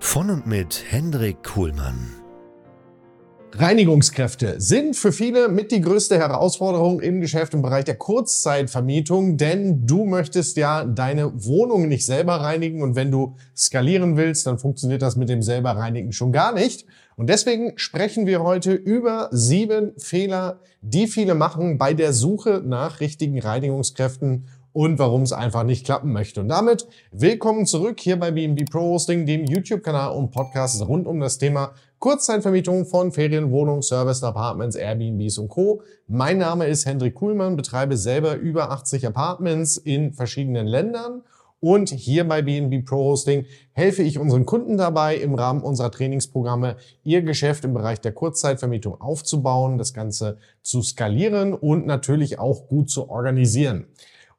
Von und mit Hendrik Kuhlmann. Reinigungskräfte sind für viele mit die größte Herausforderung im Geschäft im Bereich der Kurzzeitvermietung, denn du möchtest ja deine Wohnung nicht selber reinigen und wenn du skalieren willst, dann funktioniert das mit dem selber reinigen schon gar nicht. Und deswegen sprechen wir heute über sieben Fehler, die viele machen bei der Suche nach richtigen Reinigungskräften und warum es einfach nicht klappen möchte. Und damit willkommen zurück hier bei BNB Pro Hosting, dem YouTube-Kanal und Podcast rund um das Thema Kurzzeitvermietung von Ferienwohnungen, Service Apartments, Airbnbs und Co. Mein Name ist Hendrik Kuhlmann, betreibe selber über 80 Apartments in verschiedenen Ländern und hier bei BNB Pro Hosting helfe ich unseren Kunden dabei, im Rahmen unserer Trainingsprogramme ihr Geschäft im Bereich der Kurzzeitvermietung aufzubauen, das Ganze zu skalieren und natürlich auch gut zu organisieren.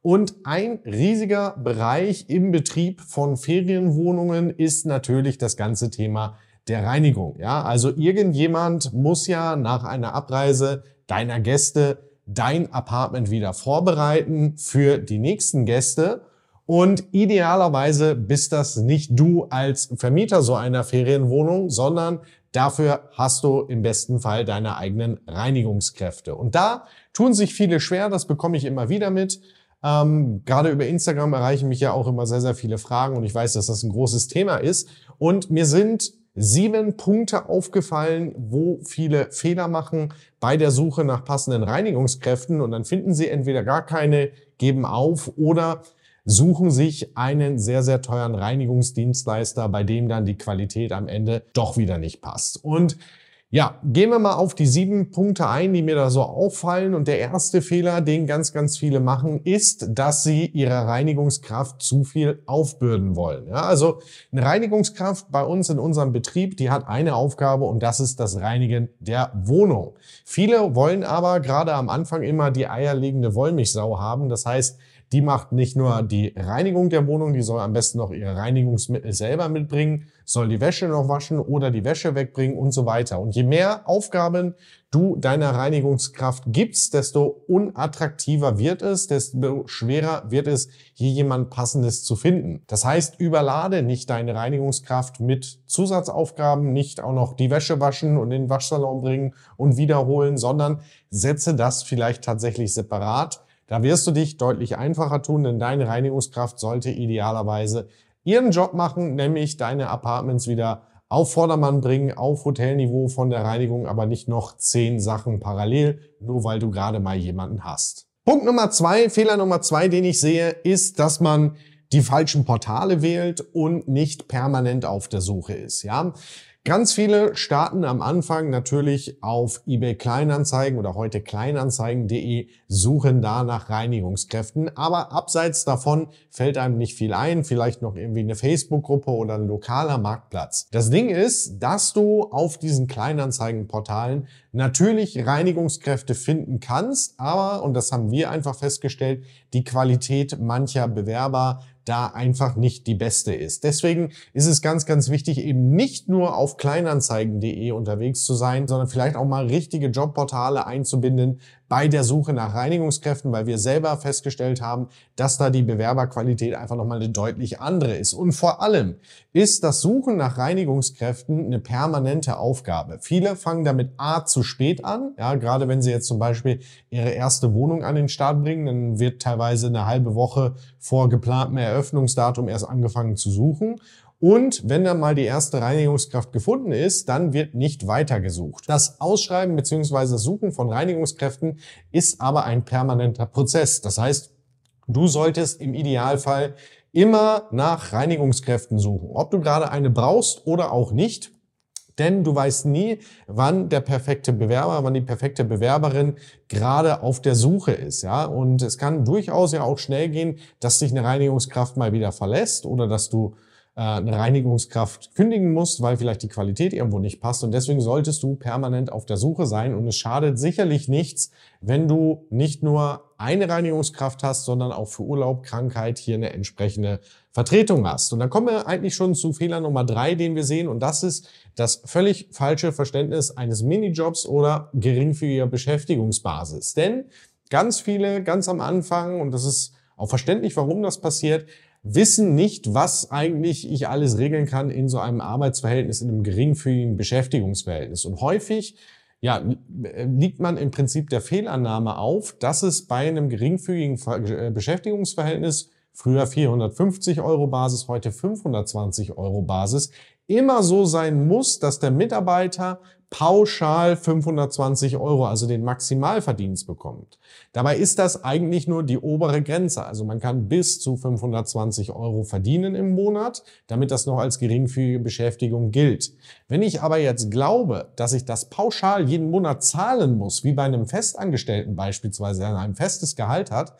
Und ein riesiger Bereich im Betrieb von Ferienwohnungen ist natürlich das ganze Thema der Reinigung. Ja, also irgendjemand muss ja nach einer Abreise deiner Gäste dein Apartment wieder vorbereiten für die nächsten Gäste. Und idealerweise bist das nicht du als Vermieter so einer Ferienwohnung, sondern dafür hast du im besten Fall deine eigenen Reinigungskräfte. Und da tun sich viele schwer, das bekomme ich immer wieder mit. Ähm, gerade über Instagram erreichen mich ja auch immer sehr, sehr viele Fragen und ich weiß, dass das ein großes Thema ist. Und mir sind sieben Punkte aufgefallen, wo viele Fehler machen bei der Suche nach passenden Reinigungskräften und dann finden sie entweder gar keine, geben auf oder suchen sich einen sehr, sehr teuren Reinigungsdienstleister, bei dem dann die Qualität am Ende doch wieder nicht passt. Und ja, gehen wir mal auf die sieben Punkte ein, die mir da so auffallen. Und der erste Fehler, den ganz, ganz viele machen, ist, dass sie ihrer Reinigungskraft zu viel aufbürden wollen. Ja, also eine Reinigungskraft bei uns in unserem Betrieb, die hat eine Aufgabe und das ist das Reinigen der Wohnung. Viele wollen aber gerade am Anfang immer die eierlegende Wollmilchsau haben. Das heißt, die macht nicht nur die Reinigung der Wohnung, die soll am besten noch ihre Reinigungsmittel selber mitbringen, soll die Wäsche noch waschen oder die Wäsche wegbringen und so weiter. Und je mehr Aufgaben du deiner Reinigungskraft gibst, desto unattraktiver wird es, desto schwerer wird es, hier jemand Passendes zu finden. Das heißt, überlade nicht deine Reinigungskraft mit Zusatzaufgaben, nicht auch noch die Wäsche waschen und in den Waschsalon bringen und wiederholen, sondern setze das vielleicht tatsächlich separat da wirst du dich deutlich einfacher tun, denn deine Reinigungskraft sollte idealerweise ihren Job machen, nämlich deine Apartments wieder auf Vordermann bringen, auf Hotelniveau von der Reinigung, aber nicht noch zehn Sachen parallel, nur weil du gerade mal jemanden hast. Punkt Nummer zwei, Fehler Nummer zwei, den ich sehe, ist, dass man die falschen Portale wählt und nicht permanent auf der Suche ist. Ja, Ganz viele starten am Anfang natürlich auf eBay Kleinanzeigen oder heute Kleinanzeigen.de, suchen da nach Reinigungskräften. Aber abseits davon fällt einem nicht viel ein, vielleicht noch irgendwie eine Facebook-Gruppe oder ein lokaler Marktplatz. Das Ding ist, dass du auf diesen Kleinanzeigenportalen natürlich Reinigungskräfte finden kannst, aber, und das haben wir einfach festgestellt, die Qualität mancher Bewerber da einfach nicht die beste ist. Deswegen ist es ganz, ganz wichtig, eben nicht nur auf kleinanzeigen.de unterwegs zu sein, sondern vielleicht auch mal richtige Jobportale einzubinden, bei der Suche nach Reinigungskräften, weil wir selber festgestellt haben, dass da die Bewerberqualität einfach nochmal eine deutlich andere ist. Und vor allem ist das Suchen nach Reinigungskräften eine permanente Aufgabe. Viele fangen damit A zu spät an, ja, gerade wenn sie jetzt zum Beispiel ihre erste Wohnung an den Start bringen, dann wird teilweise eine halbe Woche vor geplantem Eröffnungsdatum erst angefangen zu suchen. Und wenn dann mal die erste Reinigungskraft gefunden ist, dann wird nicht weitergesucht. Das Ausschreiben bzw. Suchen von Reinigungskräften ist aber ein permanenter Prozess. Das heißt, du solltest im Idealfall immer nach Reinigungskräften suchen. Ob du gerade eine brauchst oder auch nicht. Denn du weißt nie, wann der perfekte Bewerber, wann die perfekte Bewerberin gerade auf der Suche ist, ja. Und es kann durchaus ja auch schnell gehen, dass sich eine Reinigungskraft mal wieder verlässt oder dass du eine Reinigungskraft kündigen musst, weil vielleicht die Qualität irgendwo nicht passt. Und deswegen solltest du permanent auf der Suche sein. Und es schadet sicherlich nichts, wenn du nicht nur eine Reinigungskraft hast, sondern auch für Urlaub, Krankheit hier eine entsprechende Vertretung hast. Und dann kommen wir eigentlich schon zu Fehler Nummer drei, den wir sehen. Und das ist das völlig falsche Verständnis eines Minijobs oder geringfügiger Beschäftigungsbasis. Denn ganz viele, ganz am Anfang, und das ist auch verständlich, warum das passiert, wissen nicht, was eigentlich ich alles regeln kann in so einem Arbeitsverhältnis, in einem geringfügigen Beschäftigungsverhältnis. Und häufig ja, liegt man im Prinzip der Fehlannahme auf, dass es bei einem geringfügigen äh, Beschäftigungsverhältnis früher 450 Euro Basis, heute 520 Euro Basis, immer so sein muss, dass der Mitarbeiter pauschal 520 Euro, also den Maximalverdienst bekommt. Dabei ist das eigentlich nur die obere Grenze. Also man kann bis zu 520 Euro verdienen im Monat, damit das noch als geringfügige Beschäftigung gilt. Wenn ich aber jetzt glaube, dass ich das pauschal jeden Monat zahlen muss, wie bei einem Festangestellten beispielsweise, der ein festes Gehalt hat,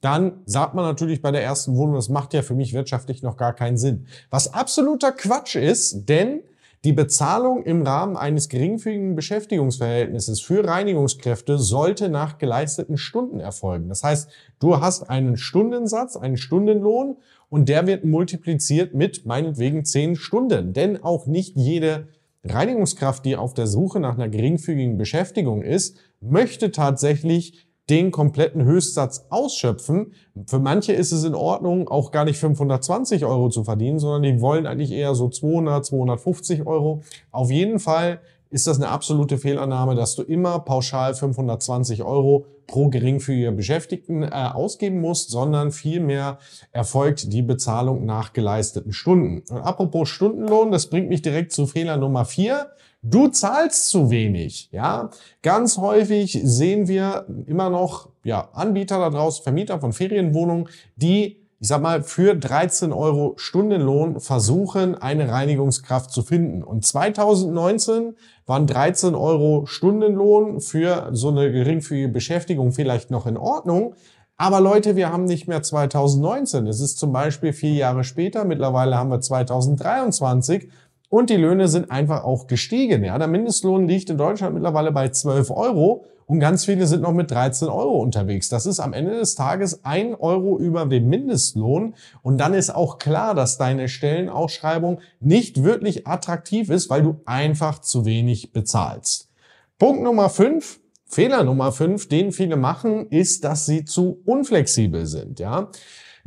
dann sagt man natürlich bei der ersten Wohnung, das macht ja für mich wirtschaftlich noch gar keinen Sinn. Was absoluter Quatsch ist, denn die Bezahlung im Rahmen eines geringfügigen Beschäftigungsverhältnisses für Reinigungskräfte sollte nach geleisteten Stunden erfolgen. Das heißt, du hast einen Stundensatz, einen Stundenlohn und der wird multipliziert mit meinetwegen zehn Stunden. Denn auch nicht jede Reinigungskraft, die auf der Suche nach einer geringfügigen Beschäftigung ist, möchte tatsächlich den kompletten Höchstsatz ausschöpfen. Für manche ist es in Ordnung, auch gar nicht 520 Euro zu verdienen, sondern die wollen eigentlich eher so 200, 250 Euro. Auf jeden Fall ist das eine absolute Fehlannahme, dass du immer pauschal 520 Euro pro geringfügiger Beschäftigten äh, ausgeben musst, sondern vielmehr erfolgt die Bezahlung nach geleisteten Stunden. Und apropos Stundenlohn, das bringt mich direkt zu Fehler Nummer vier. Du zahlst zu wenig, ja. Ganz häufig sehen wir immer noch, ja, Anbieter da draußen, Vermieter von Ferienwohnungen, die, ich sag mal, für 13 Euro Stundenlohn versuchen, eine Reinigungskraft zu finden. Und 2019 waren 13 Euro Stundenlohn für so eine geringfügige Beschäftigung vielleicht noch in Ordnung. Aber Leute, wir haben nicht mehr 2019. Es ist zum Beispiel vier Jahre später. Mittlerweile haben wir 2023 und die Löhne sind einfach auch gestiegen. Ja, der Mindestlohn liegt in Deutschland mittlerweile bei 12 Euro und ganz viele sind noch mit 13 Euro unterwegs. Das ist am Ende des Tages ein Euro über dem Mindestlohn. Und dann ist auch klar, dass deine Stellenausschreibung nicht wirklich attraktiv ist, weil du einfach zu wenig bezahlst. Punkt Nummer 5. Fehler Nummer 5, den viele machen, ist, dass sie zu unflexibel sind. Ja,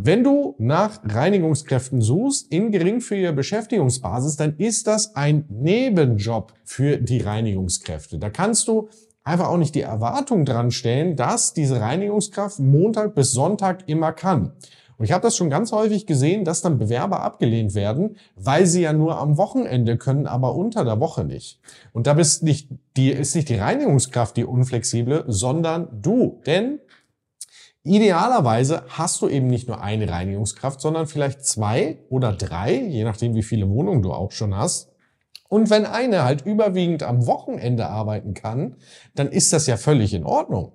wenn du nach Reinigungskräften suchst in geringfügiger Beschäftigungsbasis, dann ist das ein Nebenjob für die Reinigungskräfte. Da kannst du einfach auch nicht die Erwartung dran stellen, dass diese Reinigungskraft Montag bis Sonntag immer kann. Und ich habe das schon ganz häufig gesehen, dass dann Bewerber abgelehnt werden, weil sie ja nur am Wochenende können, aber unter der Woche nicht. Und da bist nicht die, ist nicht die Reinigungskraft die unflexible, sondern du. Denn Idealerweise hast du eben nicht nur eine Reinigungskraft, sondern vielleicht zwei oder drei, je nachdem wie viele Wohnungen du auch schon hast. Und wenn eine halt überwiegend am Wochenende arbeiten kann, dann ist das ja völlig in Ordnung.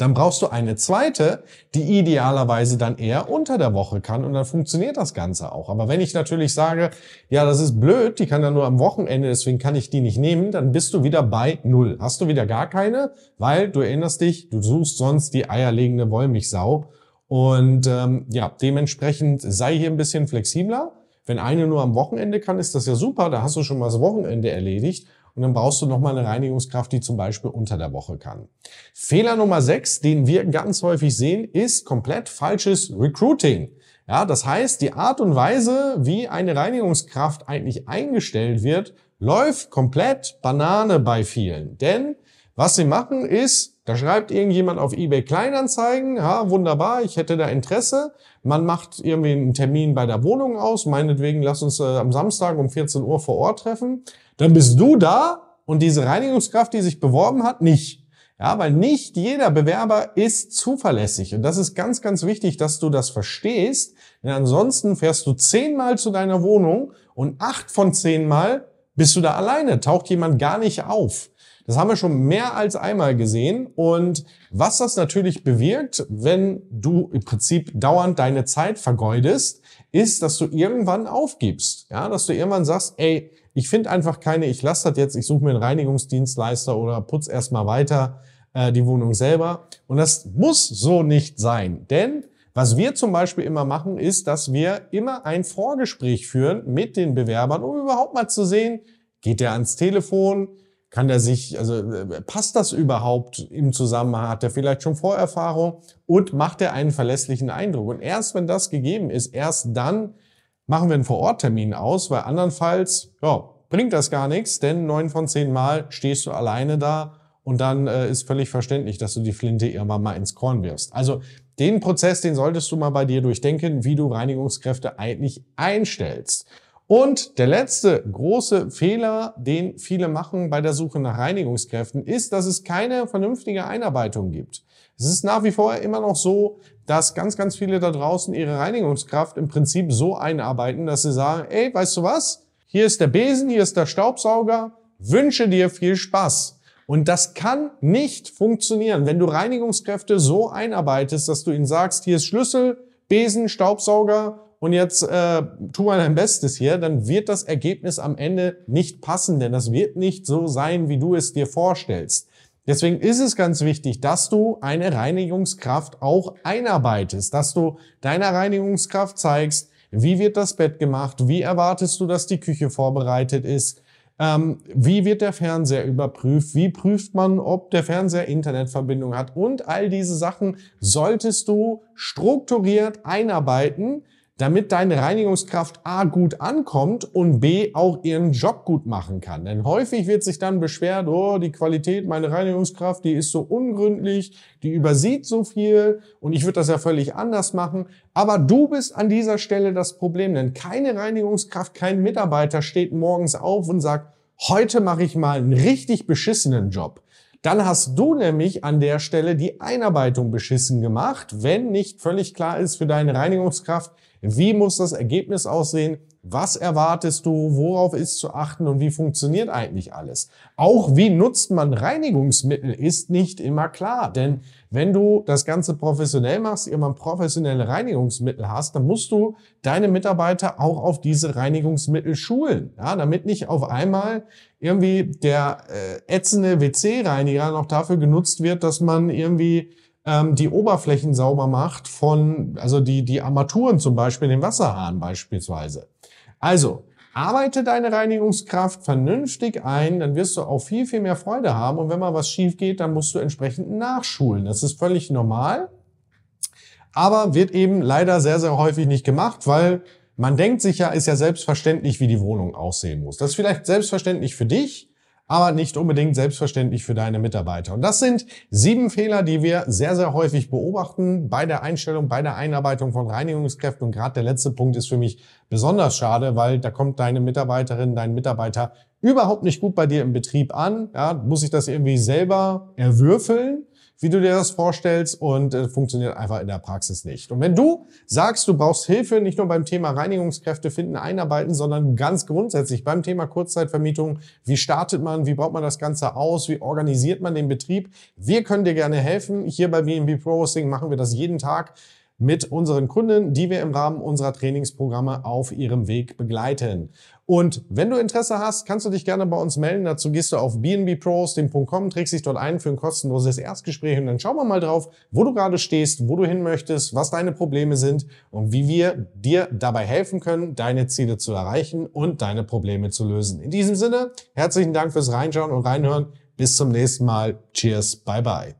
Dann brauchst du eine zweite, die idealerweise dann eher unter der Woche kann und dann funktioniert das Ganze auch. Aber wenn ich natürlich sage, ja, das ist blöd, die kann dann nur am Wochenende, deswegen kann ich die nicht nehmen, dann bist du wieder bei Null. Hast du wieder gar keine, weil du erinnerst dich, du suchst sonst die eierlegende Wollmilchsau. Und ähm, ja, dementsprechend sei hier ein bisschen flexibler. Wenn eine nur am Wochenende kann, ist das ja super, da hast du schon mal das Wochenende erledigt und dann brauchst du nochmal eine Reinigungskraft, die zum Beispiel unter der Woche kann. Fehler Nummer 6, den wir ganz häufig sehen, ist komplett falsches Recruiting. Ja, das heißt, die Art und Weise, wie eine Reinigungskraft eigentlich eingestellt wird, läuft komplett Banane bei vielen. Denn Was sie machen ist, da schreibt irgendjemand auf eBay Kleinanzeigen, ja, wunderbar, ich hätte da Interesse. Man macht irgendwie einen Termin bei der Wohnung aus, meinetwegen lass uns äh, am Samstag um 14 Uhr vor Ort treffen. Dann bist du da und diese Reinigungskraft, die sich beworben hat, nicht. Ja, weil nicht jeder Bewerber ist zuverlässig. Und das ist ganz, ganz wichtig, dass du das verstehst. Denn ansonsten fährst du zehnmal zu deiner Wohnung und acht von zehnmal bist du da alleine, taucht jemand gar nicht auf. Das haben wir schon mehr als einmal gesehen. Und was das natürlich bewirkt, wenn du im Prinzip dauernd deine Zeit vergeudest, ist, dass du irgendwann aufgibst. Ja, dass du irgendwann sagst, ey, ich finde einfach keine, ich lasse das jetzt, ich suche mir einen Reinigungsdienstleister oder putz erstmal weiter äh, die Wohnung selber. Und das muss so nicht sein. Denn was wir zum Beispiel immer machen, ist, dass wir immer ein Vorgespräch führen mit den Bewerbern, um überhaupt mal zu sehen, geht der ans Telefon, kann der sich, also äh, passt das überhaupt im Zusammenhang? Hat er vielleicht schon Vorerfahrung und macht er einen verlässlichen Eindruck? Und erst wenn das gegeben ist, erst dann machen wir einen Vororttermin aus, weil andernfalls, ja, bringt das gar nichts, denn neun von zehn Mal stehst du alleine da und dann äh, ist völlig verständlich, dass du die Flinte irgendwann mal ins Korn wirfst. Also den Prozess, den solltest du mal bei dir durchdenken, wie du Reinigungskräfte eigentlich einstellst. Und der letzte große Fehler, den viele machen bei der Suche nach Reinigungskräften, ist, dass es keine vernünftige Einarbeitung gibt. Es ist nach wie vor immer noch so, dass ganz, ganz viele da draußen ihre Reinigungskraft im Prinzip so einarbeiten, dass sie sagen, ey, weißt du was? Hier ist der Besen, hier ist der Staubsauger, wünsche dir viel Spaß. Und das kann nicht funktionieren, wenn du Reinigungskräfte so einarbeitest, dass du ihnen sagst, hier ist Schlüssel, Besen, Staubsauger und jetzt äh, tu mal dein Bestes hier, dann wird das Ergebnis am Ende nicht passen, denn das wird nicht so sein, wie du es dir vorstellst. Deswegen ist es ganz wichtig, dass du eine Reinigungskraft auch einarbeitest, dass du deiner Reinigungskraft zeigst, wie wird das Bett gemacht, wie erwartest du, dass die Küche vorbereitet ist, ähm, wie wird der Fernseher überprüft, wie prüft man, ob der Fernseher Internetverbindung hat und all diese Sachen solltest du strukturiert einarbeiten, damit deine Reinigungskraft A gut ankommt und B auch ihren Job gut machen kann. Denn häufig wird sich dann beschwert, oh, die Qualität meiner Reinigungskraft, die ist so ungründlich, die übersieht so viel und ich würde das ja völlig anders machen. Aber du bist an dieser Stelle das Problem, denn keine Reinigungskraft, kein Mitarbeiter steht morgens auf und sagt, heute mache ich mal einen richtig beschissenen Job. Dann hast du nämlich an der Stelle die Einarbeitung beschissen gemacht, wenn nicht völlig klar ist für deine Reinigungskraft, wie muss das Ergebnis aussehen? Was erwartest du? Worauf ist zu achten? Und wie funktioniert eigentlich alles? Auch wie nutzt man Reinigungsmittel ist nicht immer klar. Denn wenn du das Ganze professionell machst, immer professionelle Reinigungsmittel hast, dann musst du deine Mitarbeiter auch auf diese Reinigungsmittel schulen. Ja, damit nicht auf einmal irgendwie der äh, ätzende WC-Reiniger noch dafür genutzt wird, dass man irgendwie ähm, die Oberflächen sauber macht von, also die, die Armaturen zum Beispiel, den Wasserhahn beispielsweise. Also, arbeite deine Reinigungskraft vernünftig ein, dann wirst du auch viel, viel mehr Freude haben. Und wenn mal was schief geht, dann musst du entsprechend nachschulen. Das ist völlig normal. Aber wird eben leider sehr, sehr häufig nicht gemacht, weil man denkt sich ja, ist ja selbstverständlich, wie die Wohnung aussehen muss. Das ist vielleicht selbstverständlich für dich, aber nicht unbedingt selbstverständlich für deine Mitarbeiter. Und das sind sieben Fehler, die wir sehr, sehr häufig beobachten bei der Einstellung, bei der Einarbeitung von Reinigungskräften. Und gerade der letzte Punkt ist für mich besonders schade, weil da kommt deine Mitarbeiterin, dein Mitarbeiter überhaupt nicht gut bei dir im Betrieb an. Ja, muss ich das irgendwie selber erwürfeln wie du dir das vorstellst und äh, funktioniert einfach in der Praxis nicht. Und wenn du sagst, du brauchst Hilfe nicht nur beim Thema Reinigungskräfte finden, einarbeiten, sondern ganz grundsätzlich beim Thema Kurzzeitvermietung, wie startet man, wie baut man das Ganze aus, wie organisiert man den Betrieb, wir können dir gerne helfen. Hier bei BNB Pro Hosting machen wir das jeden Tag mit unseren Kunden, die wir im Rahmen unserer Trainingsprogramme auf ihrem Weg begleiten. Und wenn du Interesse hast, kannst du dich gerne bei uns melden. Dazu gehst du auf bnbpros.com, trägst dich dort ein für ein kostenloses Erstgespräch und dann schauen wir mal drauf, wo du gerade stehst, wo du hin möchtest, was deine Probleme sind und wie wir dir dabei helfen können, deine Ziele zu erreichen und deine Probleme zu lösen. In diesem Sinne, herzlichen Dank fürs Reinschauen und Reinhören. Bis zum nächsten Mal. Cheers. Bye bye.